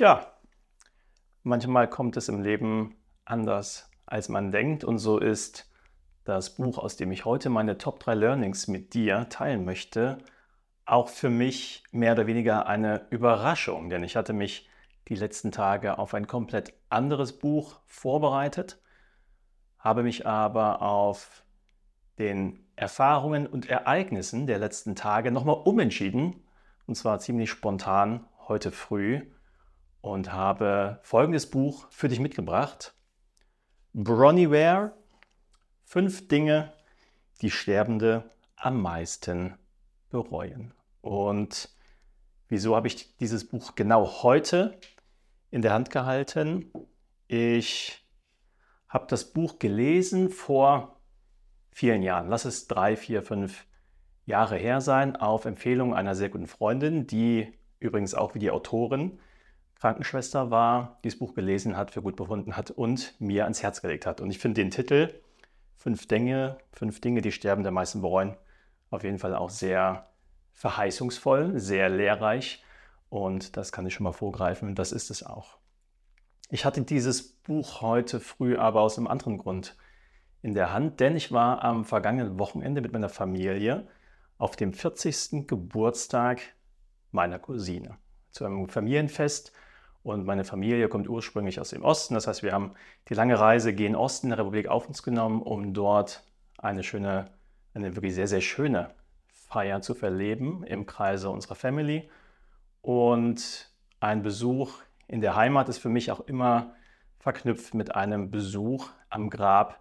Tja, manchmal kommt es im Leben anders, als man denkt. Und so ist das Buch, aus dem ich heute meine Top 3 Learnings mit dir teilen möchte, auch für mich mehr oder weniger eine Überraschung. Denn ich hatte mich die letzten Tage auf ein komplett anderes Buch vorbereitet, habe mich aber auf den Erfahrungen und Ereignissen der letzten Tage nochmal umentschieden, und zwar ziemlich spontan heute früh, und habe folgendes Buch für dich mitgebracht. Bronnie Ware, fünf Dinge, die Sterbende am meisten bereuen. Und wieso habe ich dieses Buch genau heute in der Hand gehalten? Ich habe das Buch gelesen vor vielen Jahren. Lass es drei, vier, fünf Jahre her sein, auf Empfehlung einer sehr guten Freundin, die übrigens auch wie die Autorin Krankenschwester war, dieses Buch gelesen hat, für gut befunden hat und mir ans Herz gelegt hat. Und ich finde den Titel Fünf Dinge, fünf Dinge, die Sterben der meisten bereuen, auf jeden Fall auch sehr verheißungsvoll, sehr lehrreich. Und das kann ich schon mal vorgreifen. Das ist es auch. Ich hatte dieses Buch heute früh aber aus einem anderen Grund in der Hand, denn ich war am vergangenen Wochenende mit meiner Familie auf dem 40. Geburtstag meiner Cousine zu einem Familienfest. Und meine Familie kommt ursprünglich aus dem Osten. Das heißt, wir haben die lange Reise gen Osten der Republik auf uns genommen, um dort eine schöne, eine wirklich sehr, sehr schöne Feier zu verleben im Kreise unserer Family. Und ein Besuch in der Heimat ist für mich auch immer verknüpft mit einem Besuch am Grab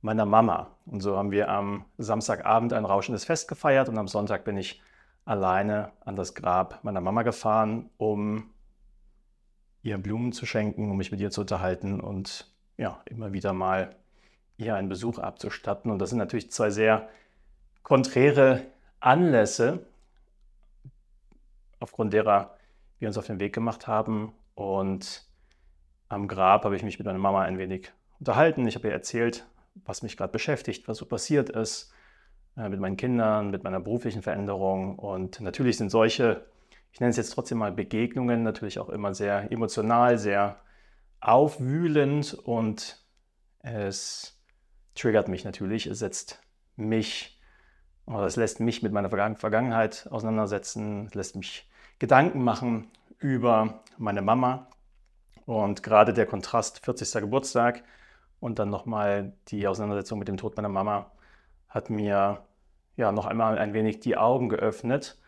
meiner Mama. Und so haben wir am Samstagabend ein rauschendes Fest gefeiert und am Sonntag bin ich alleine an das Grab meiner Mama gefahren, um ihr Blumen zu schenken, um mich mit ihr zu unterhalten und ja, immer wieder mal ihr einen Besuch abzustatten. Und das sind natürlich zwei sehr konträre Anlässe, aufgrund derer wir uns auf den Weg gemacht haben. Und am Grab habe ich mich mit meiner Mama ein wenig unterhalten. Ich habe ihr erzählt, was mich gerade beschäftigt, was so passiert ist äh, mit meinen Kindern, mit meiner beruflichen Veränderung. Und natürlich sind solche, ich nenne es jetzt trotzdem mal Begegnungen, natürlich auch immer sehr emotional, sehr aufwühlend und es triggert mich natürlich, es setzt mich, oder es lässt mich mit meiner Vergangenheit auseinandersetzen, es lässt mich Gedanken machen über meine Mama. Und gerade der Kontrast 40. Geburtstag und dann nochmal die Auseinandersetzung mit dem Tod meiner Mama hat mir ja noch einmal ein wenig die Augen geöffnet,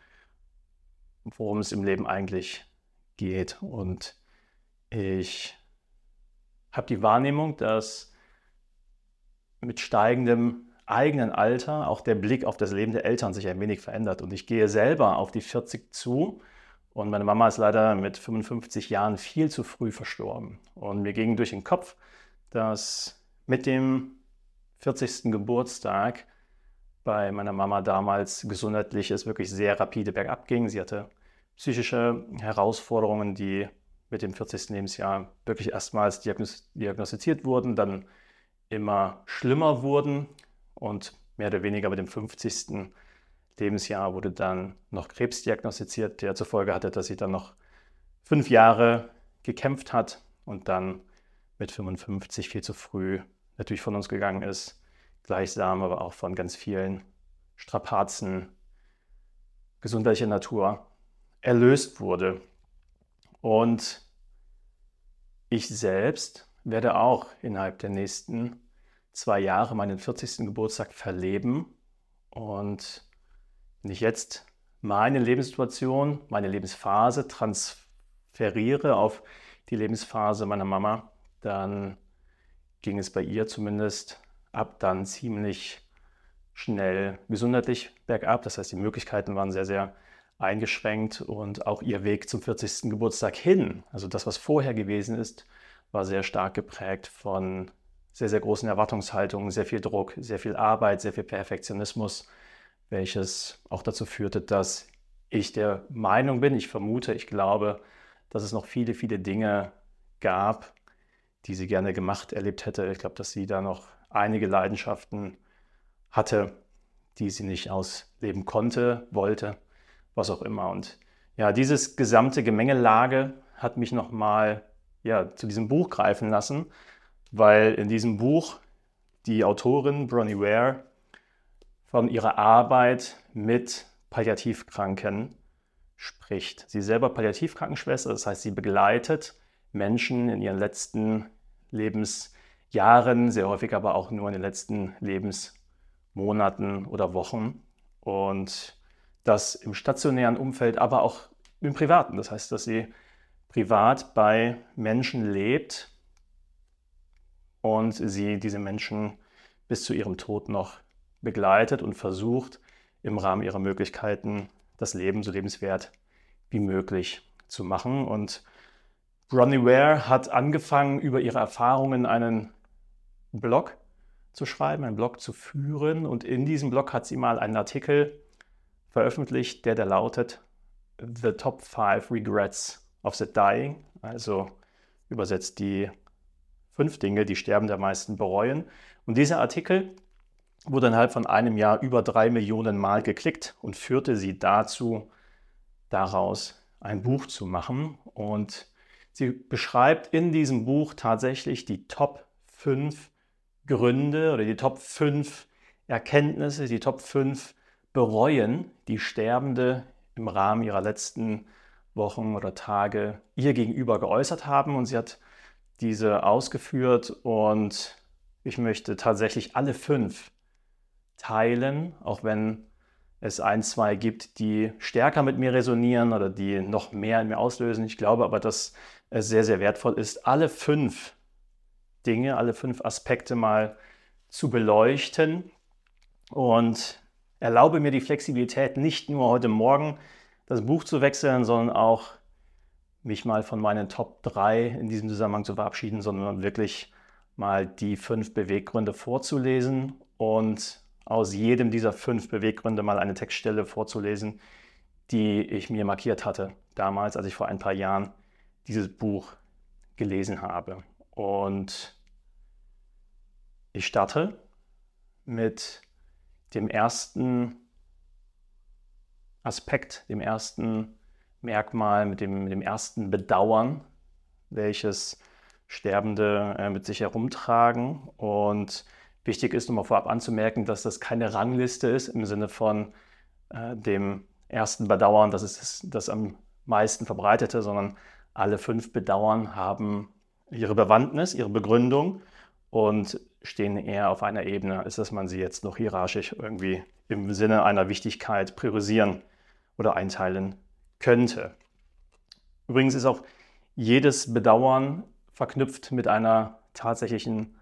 worum es im Leben eigentlich geht. Und ich habe die Wahrnehmung, dass mit steigendem eigenen Alter auch der Blick auf das Leben der Eltern sich ein wenig verändert. Und ich gehe selber auf die 40 zu und meine Mama ist leider mit 55 Jahren viel zu früh verstorben. Und mir ging durch den Kopf, dass mit dem 40. Geburtstag bei meiner Mama damals gesundheitlich es wirklich sehr rapide bergab ging. Sie hatte psychische Herausforderungen, die mit dem 40. Lebensjahr wirklich erstmals diagnostiziert wurden, dann immer schlimmer wurden und mehr oder weniger mit dem 50. Lebensjahr wurde dann noch Krebs diagnostiziert, der zur Folge hatte, dass sie dann noch fünf Jahre gekämpft hat und dann mit 55 viel zu früh natürlich von uns gegangen ist, gleichsam aber auch von ganz vielen Strapazen gesundheitlicher Natur erlöst wurde. Und ich selbst werde auch innerhalb der nächsten zwei Jahre meinen 40. Geburtstag verleben. Und wenn ich jetzt meine Lebenssituation, meine Lebensphase transferiere auf die Lebensphase meiner Mama, dann ging es bei ihr zumindest ab dann ziemlich schnell gesundheitlich bergab. Das heißt, die Möglichkeiten waren sehr, sehr eingeschränkt und auch ihr Weg zum 40. Geburtstag hin, also das, was vorher gewesen ist, war sehr stark geprägt von sehr, sehr großen Erwartungshaltungen, sehr viel Druck, sehr viel Arbeit, sehr viel Perfektionismus, welches auch dazu führte, dass ich der Meinung bin, ich vermute, ich glaube, dass es noch viele, viele Dinge gab, die sie gerne gemacht, erlebt hätte. Ich glaube, dass sie da noch einige Leidenschaften hatte, die sie nicht ausleben konnte, wollte, was auch immer. Und ja, dieses gesamte Gemengelage hat mich nochmal ja, zu diesem Buch greifen lassen, weil in diesem Buch die Autorin Bronnie Ware von ihrer Arbeit mit Palliativkranken spricht. Sie ist selber Palliativkrankenschwester, das heißt, sie begleitet Menschen in ihren letzten Lebensjahren, sehr häufig aber auch nur in den letzten Lebensmonaten oder Wochen. Und das im stationären Umfeld, aber auch im privaten. Das heißt, dass sie privat bei Menschen lebt und sie diese Menschen bis zu ihrem Tod noch begleitet und versucht, im Rahmen ihrer Möglichkeiten das Leben so lebenswert wie möglich zu machen. Und Bronnie Ware hat angefangen, über ihre Erfahrungen einen Blog zu schreiben, einen Blog zu führen. Und in diesem Blog hat sie mal einen Artikel veröffentlicht, der da lautet The Top 5 Regrets of the Dying, also übersetzt die fünf Dinge, die Sterbende am meisten bereuen. Und dieser Artikel wurde innerhalb von einem Jahr über drei Millionen Mal geklickt und führte sie dazu, daraus ein Buch zu machen. Und sie beschreibt in diesem Buch tatsächlich die Top 5 Gründe oder die Top 5 Erkenntnisse, die Top 5 Bereuen, die Sterbende im Rahmen ihrer letzten Wochen oder Tage ihr gegenüber geäußert haben. Und sie hat diese ausgeführt und ich möchte tatsächlich alle fünf teilen, auch wenn es ein, zwei gibt, die stärker mit mir resonieren oder die noch mehr in mir auslösen. Ich glaube aber, dass es sehr, sehr wertvoll ist, alle fünf Dinge, alle fünf Aspekte mal zu beleuchten und erlaube mir die Flexibilität, nicht nur heute Morgen das Buch zu wechseln, sondern auch mich mal von meinen Top 3 in diesem Zusammenhang zu verabschieden, sondern wirklich mal die fünf Beweggründe vorzulesen und aus jedem dieser fünf Beweggründe mal eine Textstelle vorzulesen, die ich mir markiert hatte, damals, als ich vor ein paar Jahren dieses Buch gelesen habe. Und ich starte mit dem ersten Aspekt, dem ersten Merkmal, mit dem, mit dem ersten Bedauern, welches Sterbende äh, mit sich herumtragen. Und wichtig ist, nochmal vorab anzumerken, dass das keine Rangliste ist im Sinne von äh, dem ersten Bedauern, das ist das, das am meisten verbreitete, sondern alle fünf Bedauern haben ihre Bewandtnis, ihre Begründung und stehen eher auf einer Ebene, als dass man sie jetzt noch hierarchisch irgendwie im Sinne einer Wichtigkeit priorisieren oder einteilen könnte. Übrigens ist auch jedes Bedauern verknüpft mit einer tatsächlichen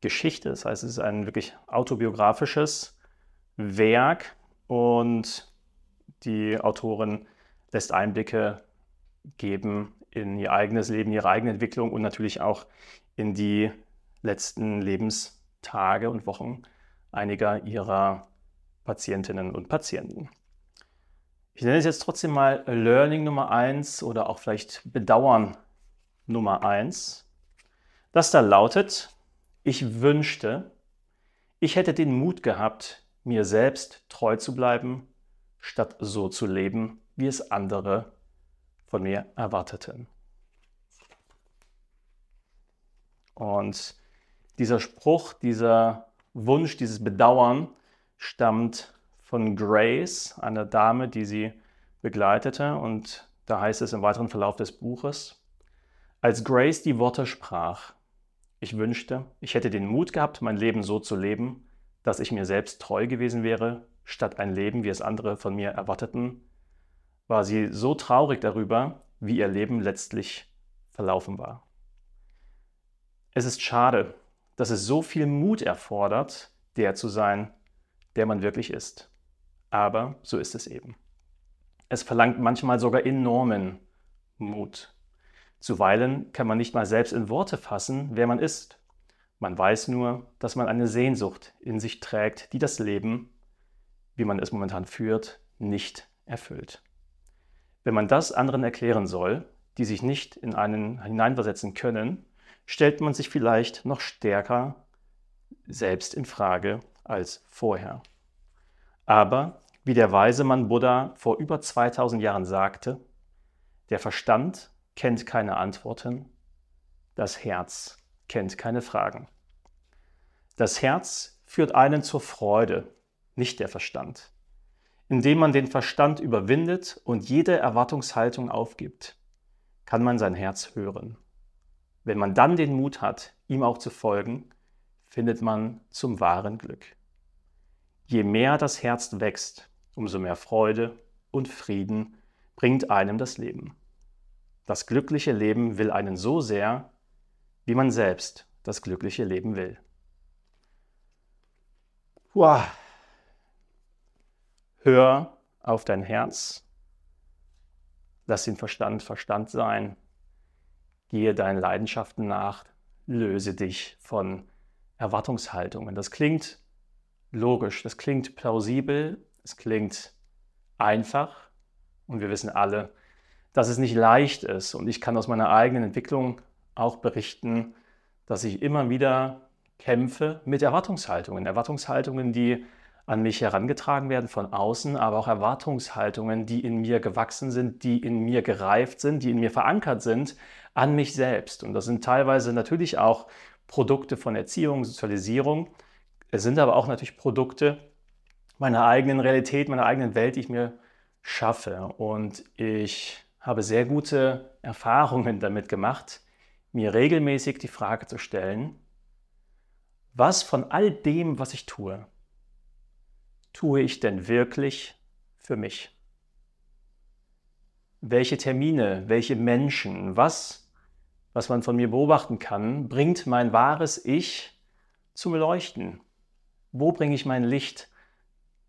Geschichte. Das heißt, es ist ein wirklich autobiografisches Werk und die Autorin lässt Einblicke geben in ihr eigenes Leben, ihre eigene Entwicklung und natürlich auch in die letzten Lebenstage und Wochen einiger ihrer Patientinnen und Patienten. Ich nenne es jetzt trotzdem mal Learning Nummer 1 oder auch vielleicht Bedauern Nummer 1. Das da lautet, ich wünschte, ich hätte den Mut gehabt, mir selbst treu zu bleiben, statt so zu leben, wie es andere von mir erwarteten. Und dieser Spruch, dieser Wunsch, dieses Bedauern stammt von Grace, einer Dame, die sie begleitete. Und da heißt es im weiteren Verlauf des Buches, als Grace die Worte sprach, ich wünschte, ich hätte den Mut gehabt, mein Leben so zu leben, dass ich mir selbst treu gewesen wäre, statt ein Leben, wie es andere von mir erwarteten, war sie so traurig darüber, wie ihr Leben letztlich verlaufen war. Es ist schade, dass es so viel Mut erfordert, der zu sein, der man wirklich ist. Aber so ist es eben. Es verlangt manchmal sogar enormen Mut. Zuweilen kann man nicht mal selbst in Worte fassen, wer man ist. Man weiß nur, dass man eine Sehnsucht in sich trägt, die das Leben, wie man es momentan führt, nicht erfüllt. Wenn man das anderen erklären soll, die sich nicht in einen hineinversetzen können, stellt man sich vielleicht noch stärker selbst in Frage als vorher. Aber wie der weise Mann Buddha vor über 2000 Jahren sagte, der Verstand kennt keine Antworten. Das Herz kennt keine Fragen. Das Herz führt einen zur Freude, nicht der Verstand. Indem man den Verstand überwindet und jede Erwartungshaltung aufgibt, kann man sein Herz hören. Wenn man dann den Mut hat, ihm auch zu folgen, findet man zum wahren Glück. Je mehr das Herz wächst, umso mehr Freude und Frieden bringt einem das Leben. Das glückliche Leben will einen so sehr, wie man selbst das glückliche Leben will. Wow. Hör auf dein Herz. Lass den Verstand Verstand sein. Gehe deinen Leidenschaften nach. Löse dich von Erwartungshaltungen. Das klingt logisch, das klingt plausibel, es klingt einfach und wir wissen alle, dass es nicht leicht ist. Und ich kann aus meiner eigenen Entwicklung auch berichten, dass ich immer wieder kämpfe mit Erwartungshaltungen. Erwartungshaltungen, die an mich herangetragen werden von außen, aber auch Erwartungshaltungen, die in mir gewachsen sind, die in mir gereift sind, die in mir verankert sind, an mich selbst. Und das sind teilweise natürlich auch Produkte von Erziehung, Sozialisierung. Es sind aber auch natürlich Produkte meiner eigenen Realität, meiner eigenen Welt, die ich mir schaffe. Und ich habe sehr gute Erfahrungen damit gemacht, mir regelmäßig die Frage zu stellen, was von all dem, was ich tue, tue ich denn wirklich für mich? Welche Termine, welche Menschen, was, was man von mir beobachten kann, bringt mein wahres Ich zum Leuchten? Wo bringe ich mein Licht?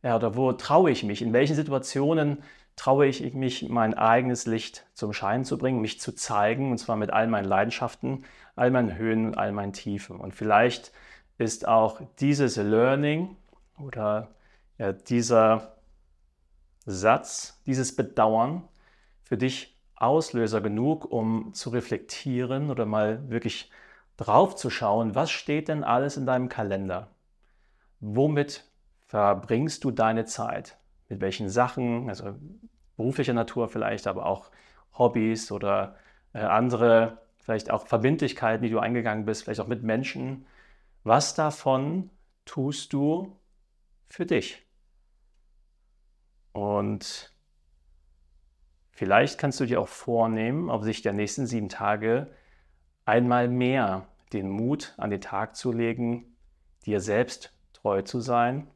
Ja, oder wo traue ich mich? In welchen Situationen traue ich mich, mein eigenes Licht zum Schein zu bringen, mich zu zeigen, und zwar mit all meinen Leidenschaften, all meinen Höhen und all meinen Tiefen. Und vielleicht ist auch dieses Learning oder ja, dieser Satz, dieses Bedauern für dich Auslöser genug, um zu reflektieren oder mal wirklich drauf zu schauen, was steht denn alles in deinem Kalender? Womit verbringst du deine Zeit? Mit welchen Sachen, also beruflicher Natur vielleicht, aber auch Hobbys oder äh, andere, vielleicht auch Verbindlichkeiten, die du eingegangen bist, vielleicht auch mit Menschen. Was davon tust du für dich? Und vielleicht kannst du dir auch vornehmen, auf sich der nächsten sieben Tage einmal mehr den Mut an den Tag zu legen, dir selbst treu zu sein,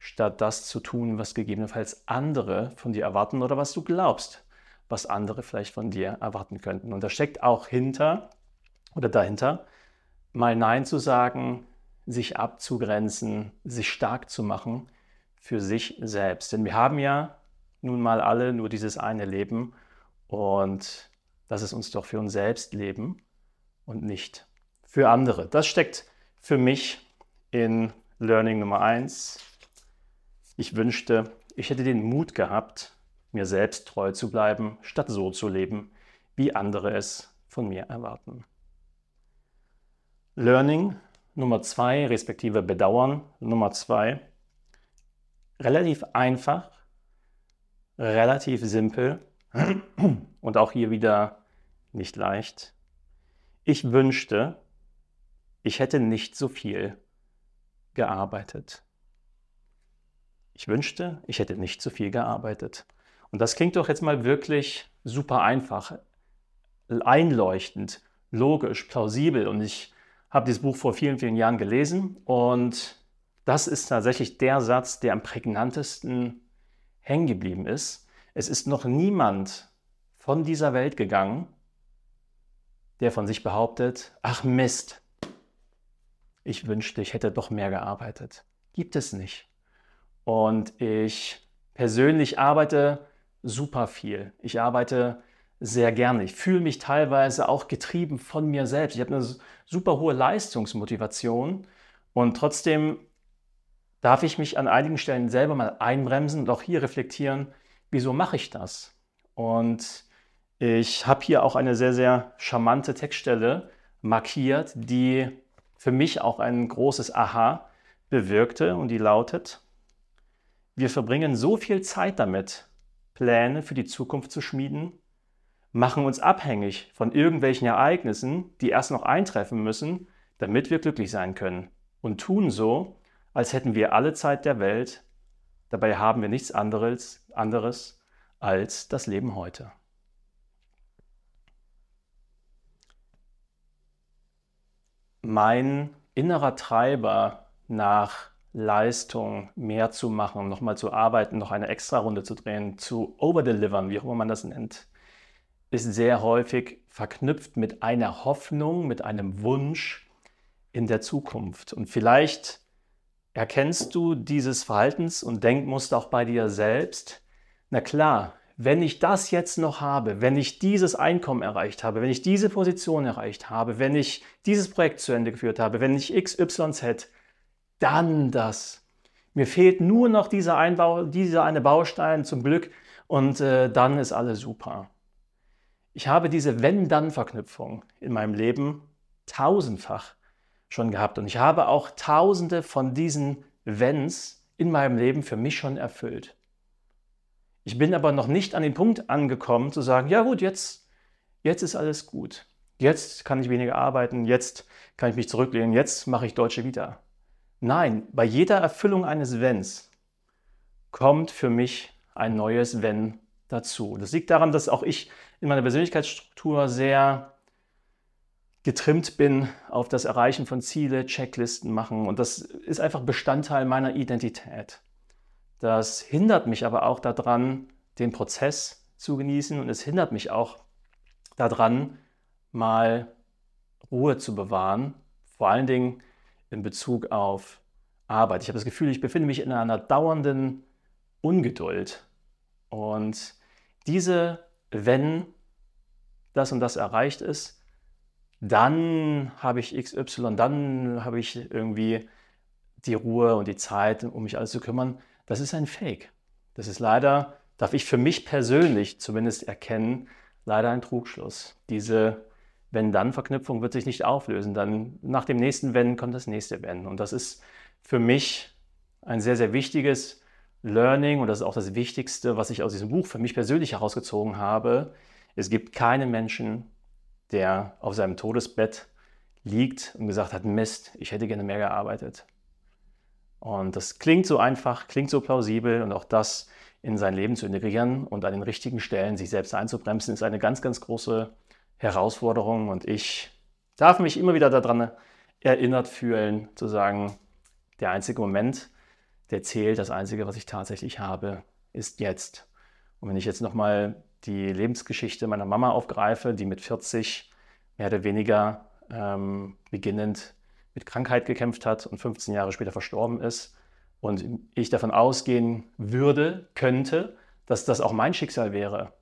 statt das zu tun, was gegebenenfalls andere von dir erwarten oder was du glaubst, was andere vielleicht von dir erwarten könnten. Und da steckt auch hinter oder dahinter, mal Nein zu sagen, sich abzugrenzen, sich stark zu machen für sich selbst. Denn wir haben ja nun mal alle nur dieses eine Leben und das ist uns doch für uns selbst leben und nicht für andere. Das steckt für mich in Learning Nummer 1. Ich wünschte, ich hätte den Mut gehabt, mir selbst treu zu bleiben, statt so zu leben, wie andere es von mir erwarten. Learning Nummer 2, respektive Bedauern Nummer 2. Relativ einfach, relativ simpel und auch hier wieder nicht leicht. Ich wünschte, ich hätte nicht so viel gearbeitet. Ich wünschte, ich hätte nicht so viel gearbeitet. Und das klingt doch jetzt mal wirklich super einfach, einleuchtend, logisch, plausibel. Und ich habe dieses Buch vor vielen, vielen Jahren gelesen und das ist tatsächlich der Satz, der am prägnantesten hängen geblieben ist. Es ist noch niemand von dieser Welt gegangen, der von sich behauptet, ach Mist, ich wünschte, ich hätte doch mehr gearbeitet. Gibt es nicht. Und ich persönlich arbeite super viel. Ich arbeite sehr gerne. Ich fühle mich teilweise auch getrieben von mir selbst. Ich habe eine super hohe Leistungsmotivation und trotzdem darf ich mich an einigen Stellen selber mal einbremsen und auch hier reflektieren, wieso mache ich das? Und ich habe hier auch eine sehr, sehr charmante Textstelle markiert, die für mich auch ein großes Aha bewirkte und die lautet, wir verbringen so viel Zeit damit, Pläne für die Zukunft zu schmieden, machen uns abhängig von irgendwelchen Ereignissen, die erst noch eintreffen müssen, damit wir glücklich sein können. Und tun so, als hätten wir alle Zeit der Welt. Dabei haben wir nichts anderes, anderes als das Leben heute. Mein innerer Treiber nach Leistung mehr zu machen, nochmal zu arbeiten, noch eine extra Runde zu drehen, zu overdelivern, wie auch immer man das nennt, ist sehr häufig verknüpft mit einer Hoffnung, mit einem Wunsch in der Zukunft. Und vielleicht erkennst du dieses Verhaltens- und Denkmuster auch bei dir selbst. Na klar, wenn ich das jetzt noch habe, wenn ich dieses Einkommen erreicht habe, wenn ich diese Position erreicht habe, wenn ich dieses Projekt zu Ende geführt habe, wenn ich XYZ, dann das. Mir fehlt nur noch dieser, Einbau, dieser eine Baustein zum Glück und äh, dann ist alles super. Ich habe diese Wenn-Dann-Verknüpfung in meinem Leben tausendfach schon gehabt und ich habe auch tausende von diesen Wenns in meinem Leben für mich schon erfüllt. Ich bin aber noch nicht an den Punkt angekommen zu sagen, ja gut, jetzt, jetzt ist alles gut. Jetzt kann ich weniger arbeiten, jetzt kann ich mich zurücklehnen, jetzt mache ich Deutsche Vita. Nein, bei jeder Erfüllung eines Wenns kommt für mich ein neues Wenn dazu. Das liegt daran, dass auch ich in meiner Persönlichkeitsstruktur sehr getrimmt bin auf das Erreichen von Ziele, Checklisten machen. Und das ist einfach Bestandteil meiner Identität. Das hindert mich aber auch daran, den Prozess zu genießen und es hindert mich auch daran, mal Ruhe zu bewahren. Vor allen Dingen in Bezug auf Arbeit. Ich habe das Gefühl, ich befinde mich in einer dauernden Ungeduld. Und diese, wenn das und das erreicht ist, dann habe ich XY, dann habe ich irgendwie die Ruhe und die Zeit, um mich alles zu kümmern. Das ist ein Fake. Das ist leider, darf ich für mich persönlich zumindest erkennen, leider ein Trugschluss. Diese wenn-dann-Verknüpfung wird sich nicht auflösen. Dann nach dem nächsten Wenn kommt das nächste Wenn. Und das ist für mich ein sehr, sehr wichtiges Learning und das ist auch das Wichtigste, was ich aus diesem Buch für mich persönlich herausgezogen habe. Es gibt keinen Menschen, der auf seinem Todesbett liegt und gesagt hat, Mist, ich hätte gerne mehr gearbeitet. Und das klingt so einfach, klingt so plausibel und auch das in sein Leben zu integrieren und an den richtigen Stellen sich selbst einzubremsen, ist eine ganz, ganz große Herausforderung und ich darf mich immer wieder daran erinnert fühlen, zu sagen, der einzige Moment, der zählt, das einzige, was ich tatsächlich habe, ist jetzt. Und wenn ich jetzt nochmal die Lebensgeschichte meiner Mama aufgreife, die mit 40 mehr oder weniger ähm, beginnend mit Krankheit gekämpft hat und 15 Jahre später verstorben ist und ich davon ausgehen würde, könnte, dass das auch mein Schicksal wäre,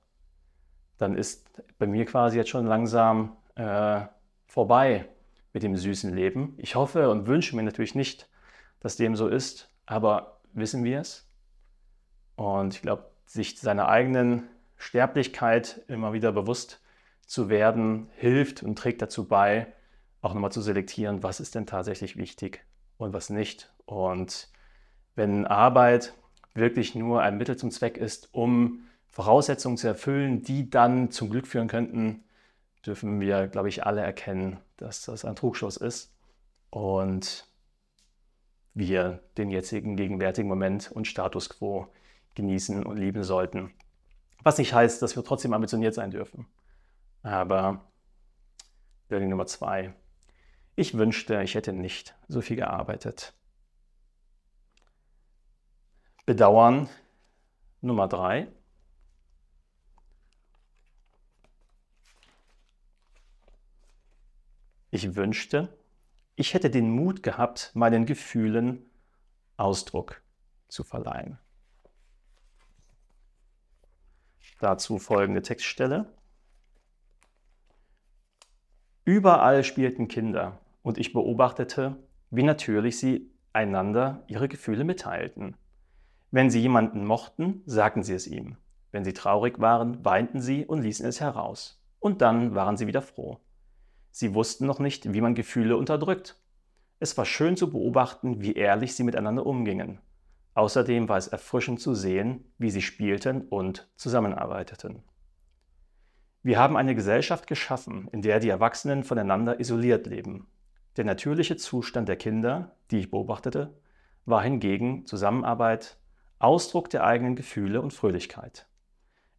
dann ist bei mir quasi jetzt schon langsam äh, vorbei mit dem süßen Leben. Ich hoffe und wünsche mir natürlich nicht, dass dem so ist, aber wissen wir es? Und ich glaube, sich seiner eigenen Sterblichkeit immer wieder bewusst zu werden, hilft und trägt dazu bei, auch nochmal zu selektieren, was ist denn tatsächlich wichtig und was nicht. Und wenn Arbeit wirklich nur ein Mittel zum Zweck ist, um Voraussetzungen zu erfüllen, die dann zum Glück führen könnten, dürfen wir, glaube ich, alle erkennen, dass das ein Trugschluss ist und wir den jetzigen gegenwärtigen Moment und Status quo genießen und lieben sollten. Was nicht heißt, dass wir trotzdem ambitioniert sein dürfen. Aber Learning Nummer zwei. Ich wünschte, ich hätte nicht so viel gearbeitet. Bedauern Nummer drei. Ich wünschte, ich hätte den Mut gehabt, meinen Gefühlen Ausdruck zu verleihen. Dazu folgende Textstelle. Überall spielten Kinder und ich beobachtete, wie natürlich sie einander ihre Gefühle mitteilten. Wenn sie jemanden mochten, sagten sie es ihm. Wenn sie traurig waren, weinten sie und ließen es heraus. Und dann waren sie wieder froh. Sie wussten noch nicht, wie man Gefühle unterdrückt. Es war schön zu beobachten, wie ehrlich sie miteinander umgingen. Außerdem war es erfrischend zu sehen, wie sie spielten und zusammenarbeiteten. Wir haben eine Gesellschaft geschaffen, in der die Erwachsenen voneinander isoliert leben. Der natürliche Zustand der Kinder, die ich beobachtete, war hingegen Zusammenarbeit, Ausdruck der eigenen Gefühle und Fröhlichkeit.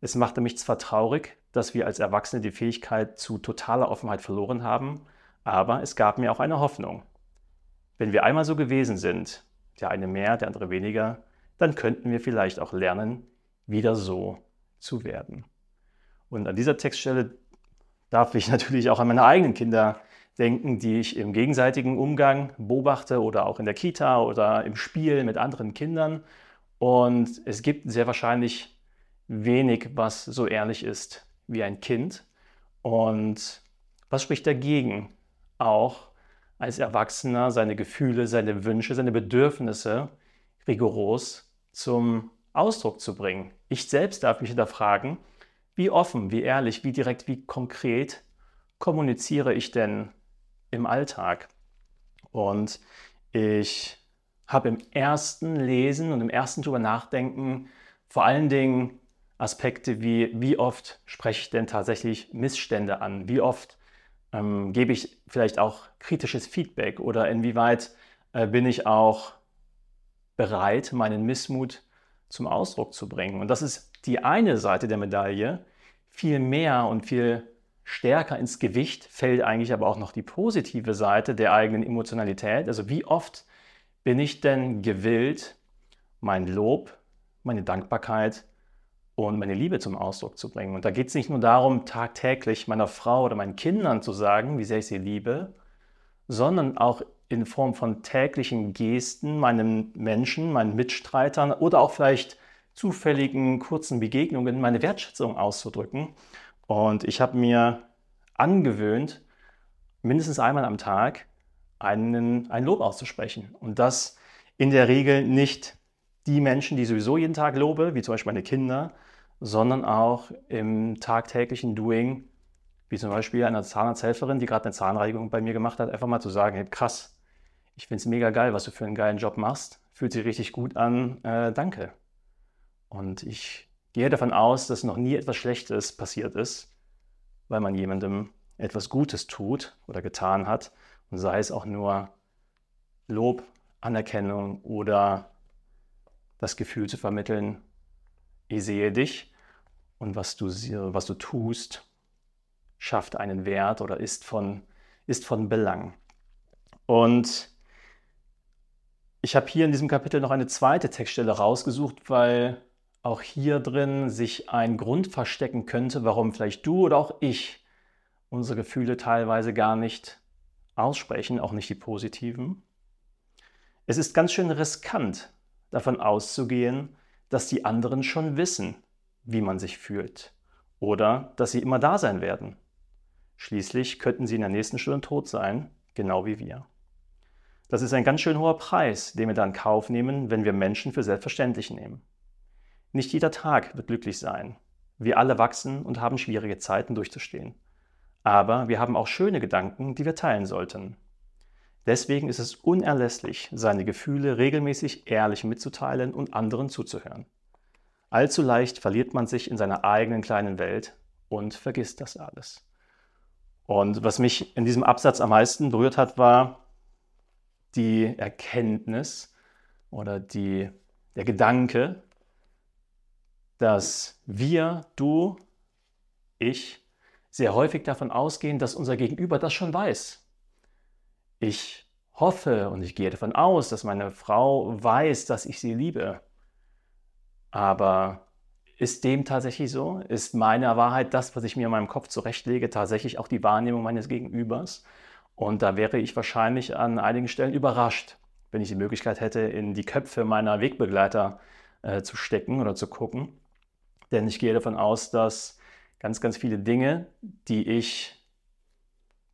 Es machte mich zwar traurig, dass wir als Erwachsene die Fähigkeit zu totaler Offenheit verloren haben, aber es gab mir auch eine Hoffnung. Wenn wir einmal so gewesen sind, der eine mehr, der andere weniger, dann könnten wir vielleicht auch lernen, wieder so zu werden. Und an dieser Textstelle darf ich natürlich auch an meine eigenen Kinder denken, die ich im gegenseitigen Umgang beobachte oder auch in der Kita oder im Spiel mit anderen Kindern. Und es gibt sehr wahrscheinlich wenig, was so ehrlich ist wie ein Kind. Und was spricht dagegen, auch als Erwachsener seine Gefühle, seine Wünsche, seine Bedürfnisse rigoros zum Ausdruck zu bringen? Ich selbst darf mich hinterfragen, wie offen, wie ehrlich, wie direkt, wie konkret kommuniziere ich denn im Alltag? Und ich habe im ersten Lesen und im ersten drüber nachdenken vor allen Dingen Aspekte wie, wie oft spreche ich denn tatsächlich Missstände an? Wie oft ähm, gebe ich vielleicht auch kritisches Feedback oder inwieweit äh, bin ich auch bereit, meinen Missmut zum Ausdruck zu bringen? Und das ist die eine Seite der Medaille. Viel mehr und viel stärker ins Gewicht fällt eigentlich aber auch noch die positive Seite der eigenen Emotionalität. Also wie oft bin ich denn gewillt, mein Lob, meine Dankbarkeit und meine Liebe zum Ausdruck zu bringen. Und da geht es nicht nur darum, tagtäglich meiner Frau oder meinen Kindern zu sagen, wie sehr ich sie liebe, sondern auch in Form von täglichen Gesten meinen Menschen, meinen Mitstreitern oder auch vielleicht zufälligen kurzen Begegnungen meine Wertschätzung auszudrücken. Und ich habe mir angewöhnt, mindestens einmal am Tag einen, ein Lob auszusprechen. Und das in der Regel nicht die Menschen, die sowieso jeden Tag lobe, wie zum Beispiel meine Kinder, sondern auch im tagtäglichen Doing, wie zum Beispiel einer Zahnarzthelferin, die gerade eine Zahnreinigung bei mir gemacht hat, einfach mal zu sagen, hey, krass, ich finde es mega geil, was du für einen geilen Job machst, fühlt sich richtig gut an, äh, danke. Und ich gehe davon aus, dass noch nie etwas Schlechtes passiert ist, weil man jemandem etwas Gutes tut oder getan hat, und sei es auch nur Lob, Anerkennung oder das Gefühl zu vermitteln, ich sehe dich und was du, was du tust, schafft einen Wert oder ist von, ist von Belang. Und ich habe hier in diesem Kapitel noch eine zweite Textstelle rausgesucht, weil auch hier drin sich ein Grund verstecken könnte, warum vielleicht du oder auch ich unsere Gefühle teilweise gar nicht aussprechen, auch nicht die positiven. Es ist ganz schön riskant, davon auszugehen, dass die anderen schon wissen, wie man sich fühlt oder dass sie immer da sein werden. Schließlich könnten sie in der nächsten Stunde tot sein, genau wie wir. Das ist ein ganz schön hoher Preis, den wir dann Kauf nehmen, wenn wir Menschen für selbstverständlich nehmen. Nicht jeder Tag wird glücklich sein. Wir alle wachsen und haben schwierige Zeiten durchzustehen. Aber wir haben auch schöne Gedanken, die wir teilen sollten. Deswegen ist es unerlässlich, seine Gefühle regelmäßig ehrlich mitzuteilen und anderen zuzuhören. Allzu leicht verliert man sich in seiner eigenen kleinen Welt und vergisst das alles. Und was mich in diesem Absatz am meisten berührt hat, war die Erkenntnis oder die, der Gedanke, dass wir, du, ich, sehr häufig davon ausgehen, dass unser Gegenüber das schon weiß. Ich hoffe und ich gehe davon aus, dass meine Frau weiß, dass ich sie liebe. Aber ist dem tatsächlich so? Ist meine Wahrheit das, was ich mir in meinem Kopf zurechtlege, tatsächlich auch die Wahrnehmung meines Gegenübers? Und da wäre ich wahrscheinlich an einigen Stellen überrascht, wenn ich die Möglichkeit hätte, in die Köpfe meiner Wegbegleiter äh, zu stecken oder zu gucken. Denn ich gehe davon aus, dass ganz, ganz viele Dinge, die ich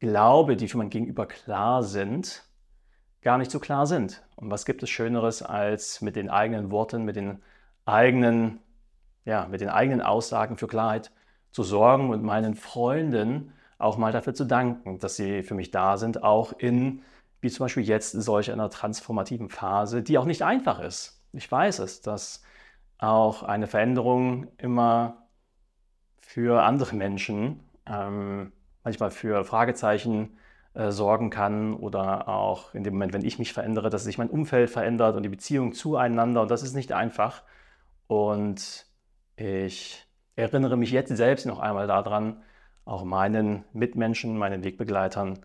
glaube, die für mein Gegenüber klar sind, gar nicht so klar sind. Und was gibt es Schöneres, als mit den eigenen Worten, mit den eigenen, ja, mit den eigenen Aussagen für Klarheit zu sorgen und meinen Freunden auch mal dafür zu danken, dass sie für mich da sind, auch in, wie zum Beispiel jetzt, solch einer transformativen Phase, die auch nicht einfach ist. Ich weiß es, dass auch eine Veränderung immer für andere Menschen, ähm, manchmal für Fragezeichen äh, sorgen kann oder auch in dem Moment, wenn ich mich verändere, dass sich mein Umfeld verändert und die Beziehung zueinander und das ist nicht einfach. Und ich erinnere mich jetzt selbst noch einmal daran, auch meinen Mitmenschen, meinen Wegbegleitern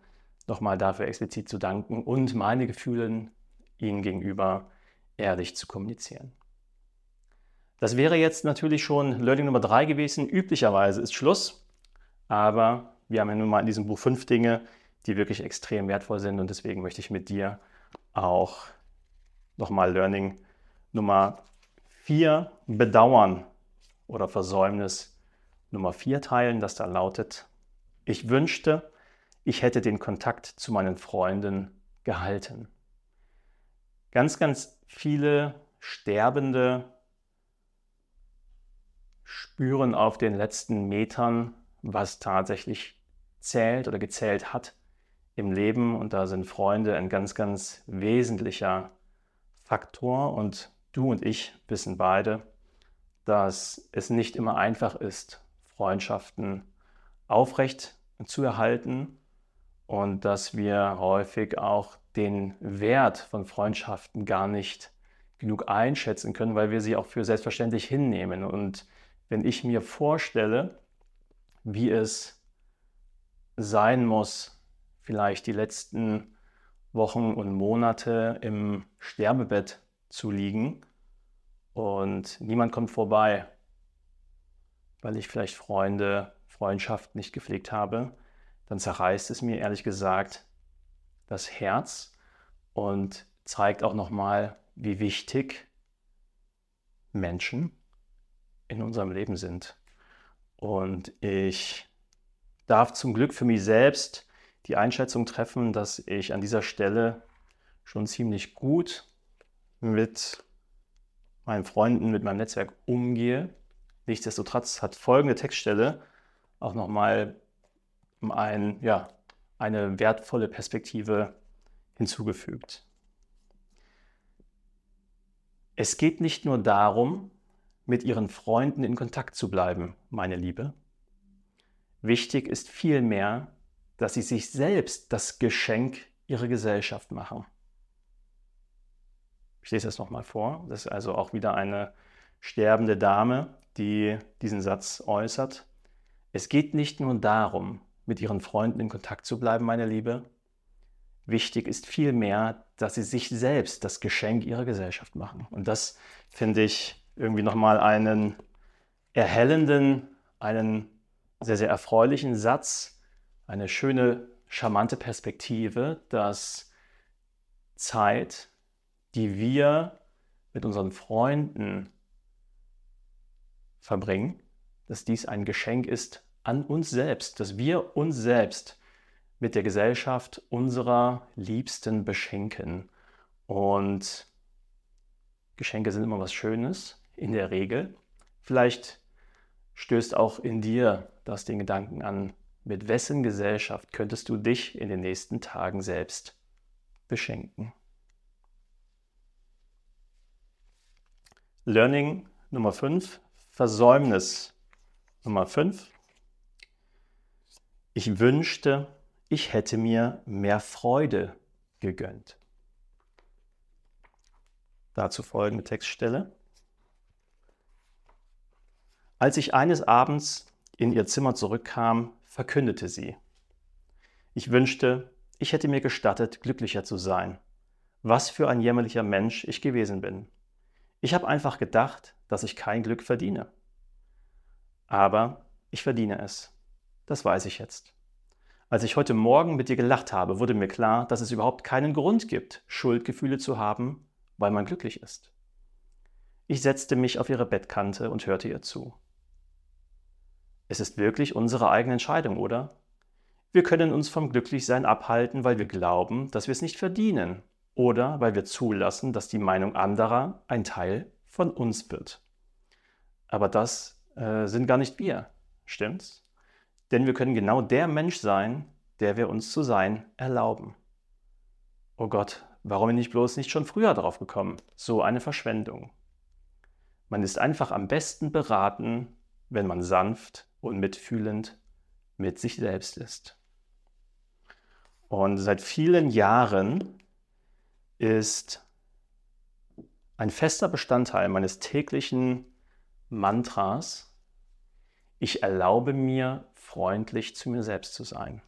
nochmal dafür explizit zu danken und meine Gefühle ihnen gegenüber ehrlich zu kommunizieren. Das wäre jetzt natürlich schon Learning Nummer drei gewesen. Üblicherweise ist Schluss, aber wir haben ja nun mal in diesem Buch fünf Dinge, die wirklich extrem wertvoll sind und deswegen möchte ich mit dir auch nochmal Learning Nummer vier Bedauern oder Versäumnis Nummer vier teilen, das da lautet, ich wünschte, ich hätte den Kontakt zu meinen Freunden gehalten. Ganz, ganz viele Sterbende spüren auf den letzten Metern, was tatsächlich zählt oder gezählt hat im Leben. Und da sind Freunde ein ganz, ganz wesentlicher Faktor. Und du und ich wissen beide, dass es nicht immer einfach ist, Freundschaften aufrecht zu erhalten und dass wir häufig auch den Wert von Freundschaften gar nicht genug einschätzen können, weil wir sie auch für selbstverständlich hinnehmen. Und wenn ich mir vorstelle, wie es sein muss, vielleicht die letzten Wochen und Monate im Sterbebett zu liegen und niemand kommt vorbei, weil ich vielleicht Freunde, Freundschaft nicht gepflegt habe, dann zerreißt es mir ehrlich gesagt das Herz und zeigt auch nochmal, wie wichtig Menschen in unserem Leben sind. Und ich darf zum Glück für mich selbst die Einschätzung treffen, dass ich an dieser Stelle schon ziemlich gut mit meinen Freunden, mit meinem Netzwerk umgehe. Nichtsdestotrotz hat folgende Textstelle auch nochmal ein, ja, eine wertvolle Perspektive hinzugefügt. Es geht nicht nur darum, mit ihren Freunden in Kontakt zu bleiben, meine Liebe. Wichtig ist vielmehr, dass sie sich selbst das Geschenk ihrer Gesellschaft machen. Ich lese das nochmal vor. Das ist also auch wieder eine sterbende Dame, die diesen Satz äußert. Es geht nicht nur darum, mit ihren Freunden in Kontakt zu bleiben, meine Liebe. Wichtig ist vielmehr, dass sie sich selbst das Geschenk ihrer Gesellschaft machen. Und das finde ich irgendwie nochmal einen erhellenden, einen sehr, sehr erfreulichen Satz, eine schöne, charmante Perspektive, dass Zeit, die wir mit unseren Freunden verbringen, dass dies ein Geschenk ist an uns selbst, dass wir uns selbst mit der Gesellschaft unserer Liebsten beschenken. Und Geschenke sind immer was Schönes, in der Regel. Vielleicht stößt auch in dir das den Gedanken an, mit wessen Gesellschaft könntest du dich in den nächsten Tagen selbst beschenken. Learning Nummer 5, Versäumnis Nummer 5. Ich wünschte, ich hätte mir mehr Freude gegönnt. Dazu folgende Textstelle. Als ich eines Abends in ihr Zimmer zurückkam, verkündete sie, ich wünschte, ich hätte mir gestattet, glücklicher zu sein. Was für ein jämmerlicher Mensch ich gewesen bin. Ich habe einfach gedacht, dass ich kein Glück verdiene. Aber ich verdiene es. Das weiß ich jetzt. Als ich heute Morgen mit dir gelacht habe, wurde mir klar, dass es überhaupt keinen Grund gibt, Schuldgefühle zu haben, weil man glücklich ist. Ich setzte mich auf ihre Bettkante und hörte ihr zu. Es ist wirklich unsere eigene Entscheidung, oder? Wir können uns vom Glücklichsein abhalten, weil wir glauben, dass wir es nicht verdienen oder weil wir zulassen, dass die Meinung anderer ein Teil von uns wird. Aber das äh, sind gar nicht wir, stimmt's? Denn wir können genau der Mensch sein, der wir uns zu sein erlauben. Oh Gott, warum bin ich bloß nicht schon früher drauf gekommen? So eine Verschwendung. Man ist einfach am besten beraten, wenn man sanft und mitfühlend mit sich selbst ist. Und seit vielen Jahren ist ein fester Bestandteil meines täglichen Mantras, ich erlaube mir, freundlich zu mir selbst zu sein.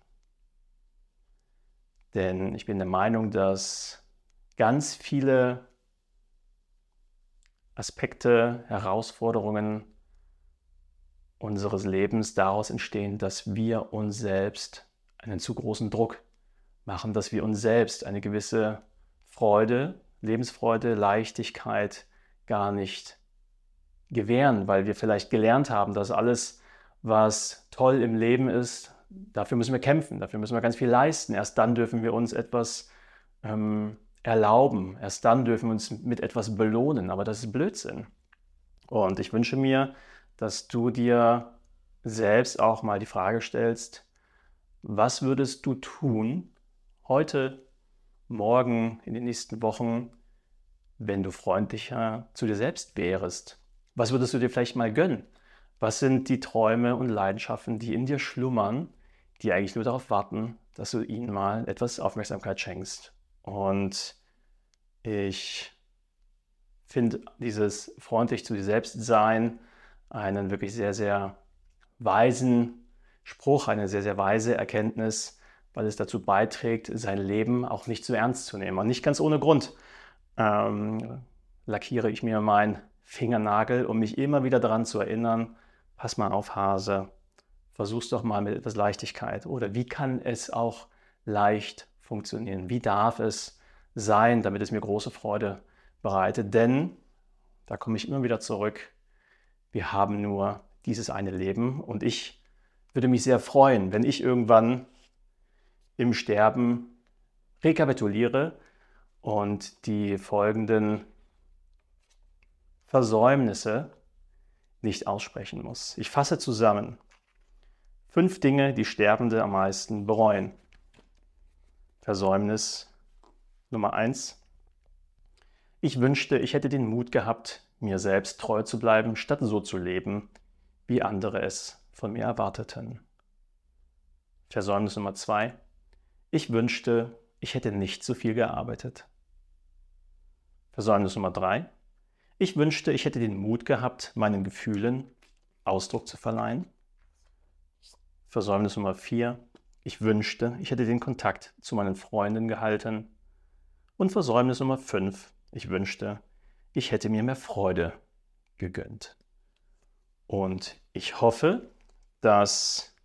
Denn ich bin der Meinung, dass ganz viele Aspekte, Herausforderungen unseres Lebens daraus entstehen, dass wir uns selbst einen zu großen Druck machen, dass wir uns selbst eine gewisse Freude, Lebensfreude, Leichtigkeit gar nicht gewähren, weil wir vielleicht gelernt haben, dass alles, was toll im Leben ist, dafür müssen wir kämpfen, dafür müssen wir ganz viel leisten. Erst dann dürfen wir uns etwas ähm, erlauben, erst dann dürfen wir uns mit etwas belohnen, aber das ist Blödsinn. Und ich wünsche mir, dass du dir selbst auch mal die Frage stellst, was würdest du tun heute, morgen, in den nächsten Wochen, wenn du freundlicher zu dir selbst wärst? Was würdest du dir vielleicht mal gönnen? Was sind die Träume und Leidenschaften, die in dir schlummern, die eigentlich nur darauf warten, dass du ihnen mal etwas Aufmerksamkeit schenkst? Und ich finde dieses freundlich zu dir selbst sein einen wirklich sehr, sehr weisen Spruch, eine sehr, sehr weise Erkenntnis, weil es dazu beiträgt, sein Leben auch nicht zu ernst zu nehmen. Und nicht ganz ohne Grund ähm, lackiere ich mir meinen Fingernagel, um mich immer wieder daran zu erinnern, pass mal auf, Hase, versuch's doch mal mit etwas Leichtigkeit. Oder wie kann es auch leicht funktionieren? Wie darf es sein, damit es mir große Freude bereitet? Denn, da komme ich immer wieder zurück, wir haben nur dieses eine Leben und ich würde mich sehr freuen, wenn ich irgendwann im Sterben rekapituliere und die folgenden Versäumnisse nicht aussprechen muss. Ich fasse zusammen. Fünf Dinge, die Sterbende am meisten bereuen. Versäumnis Nummer eins. Ich wünschte, ich hätte den Mut gehabt, mir selbst treu zu bleiben, statt so zu leben, wie andere es von mir erwarteten. Versäumnis Nummer zwei. Ich wünschte, ich hätte nicht so viel gearbeitet. Versäumnis Nummer drei. Ich wünschte, ich hätte den Mut gehabt, meinen Gefühlen Ausdruck zu verleihen. Versäumnis Nummer vier. Ich wünschte, ich hätte den Kontakt zu meinen Freunden gehalten. Und Versäumnis Nummer fünf. Ich wünschte, ich hätte mir mehr Freude gegönnt. Und ich hoffe, dass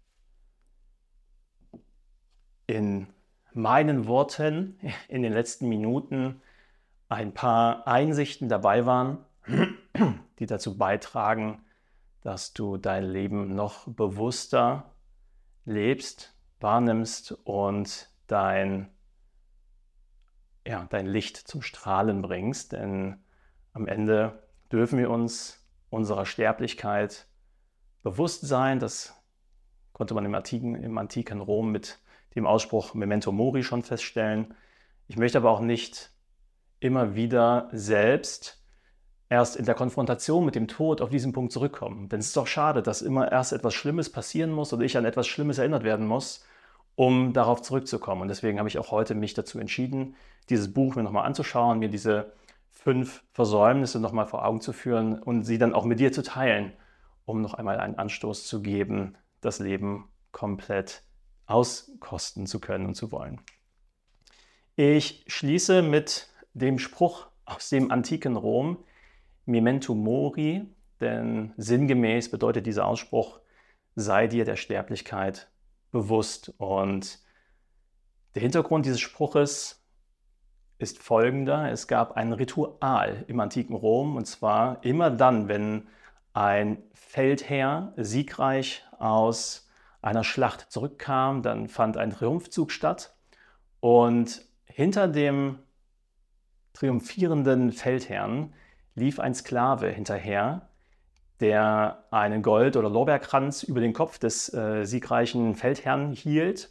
in meinen Worten in den letzten Minuten ein paar Einsichten dabei waren, die dazu beitragen, dass du dein Leben noch bewusster lebst, wahrnimmst und dein, ja, dein Licht zum Strahlen bringst. Denn am Ende dürfen wir uns unserer Sterblichkeit bewusst sein. Das konnte man im antiken, im antiken Rom mit dem Ausspruch Memento Mori schon feststellen. Ich möchte aber auch nicht immer wieder selbst erst in der Konfrontation mit dem Tod auf diesen Punkt zurückkommen. Denn es ist doch schade, dass immer erst etwas Schlimmes passieren muss oder ich an etwas Schlimmes erinnert werden muss, um darauf zurückzukommen. Und deswegen habe ich auch heute mich dazu entschieden, dieses Buch mir nochmal anzuschauen, mir diese fünf Versäumnisse nochmal vor Augen zu führen und sie dann auch mit dir zu teilen, um noch einmal einen Anstoß zu geben, das Leben komplett auskosten zu können und zu wollen. Ich schließe mit dem Spruch aus dem antiken Rom, Memento Mori, denn sinngemäß bedeutet dieser Ausspruch, sei dir der Sterblichkeit bewusst. Und der Hintergrund dieses Spruches ist folgender. Es gab ein Ritual im antiken Rom, und zwar immer dann, wenn ein Feldherr siegreich aus einer Schlacht zurückkam, dann fand ein Triumphzug statt und hinter dem triumphierenden Feldherrn lief ein Sklave hinterher, der einen Gold- oder Lorbeerkranz über den Kopf des äh, siegreichen Feldherrn hielt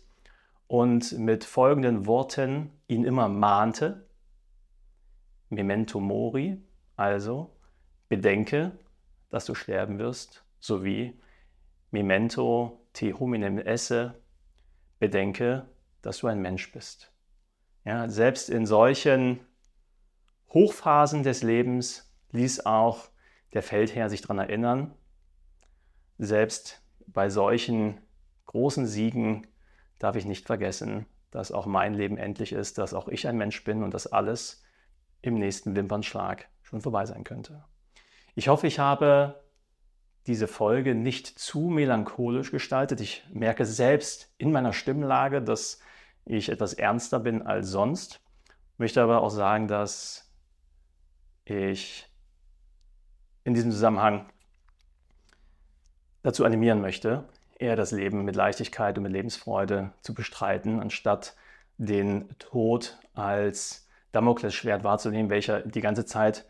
und mit folgenden Worten ihn immer mahnte. Memento mori, also bedenke, dass du sterben wirst, sowie Memento te hominem esse, bedenke, dass du ein Mensch bist. Ja, selbst in solchen Hochphasen des Lebens ließ auch der Feldherr sich daran erinnern, selbst bei solchen großen Siegen darf ich nicht vergessen, dass auch mein Leben endlich ist, dass auch ich ein Mensch bin und dass alles im nächsten Wimpernschlag schon vorbei sein könnte. Ich hoffe, ich habe diese Folge nicht zu melancholisch gestaltet. Ich merke selbst in meiner Stimmlage, dass ich etwas ernster bin als sonst. Möchte aber auch sagen, dass ich in diesem Zusammenhang dazu animieren möchte, eher das Leben mit Leichtigkeit und mit Lebensfreude zu bestreiten, anstatt den Tod als Damoklesschwert wahrzunehmen, welcher die ganze Zeit,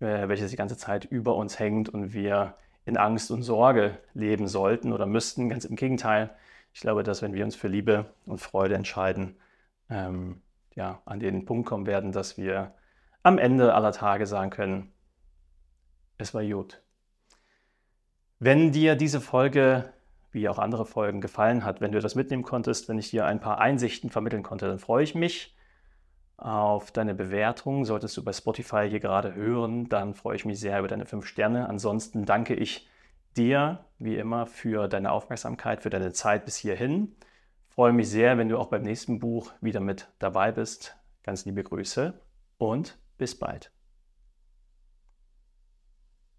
äh, welches die ganze Zeit über uns hängt und wir in Angst und Sorge leben sollten oder müssten. Ganz im Gegenteil. Ich glaube, dass wenn wir uns für Liebe und Freude entscheiden, ähm, ja, an den Punkt kommen werden, dass wir am Ende aller Tage sagen können, es war gut. Wenn dir diese Folge, wie auch andere Folgen, gefallen hat, wenn du das mitnehmen konntest, wenn ich dir ein paar Einsichten vermitteln konnte, dann freue ich mich auf deine Bewertung. Solltest du bei Spotify hier gerade hören, dann freue ich mich sehr über deine fünf Sterne. Ansonsten danke ich dir, wie immer, für deine Aufmerksamkeit, für deine Zeit bis hierhin. Freue mich sehr, wenn du auch beim nächsten Buch wieder mit dabei bist. Ganz liebe Grüße und bis bald.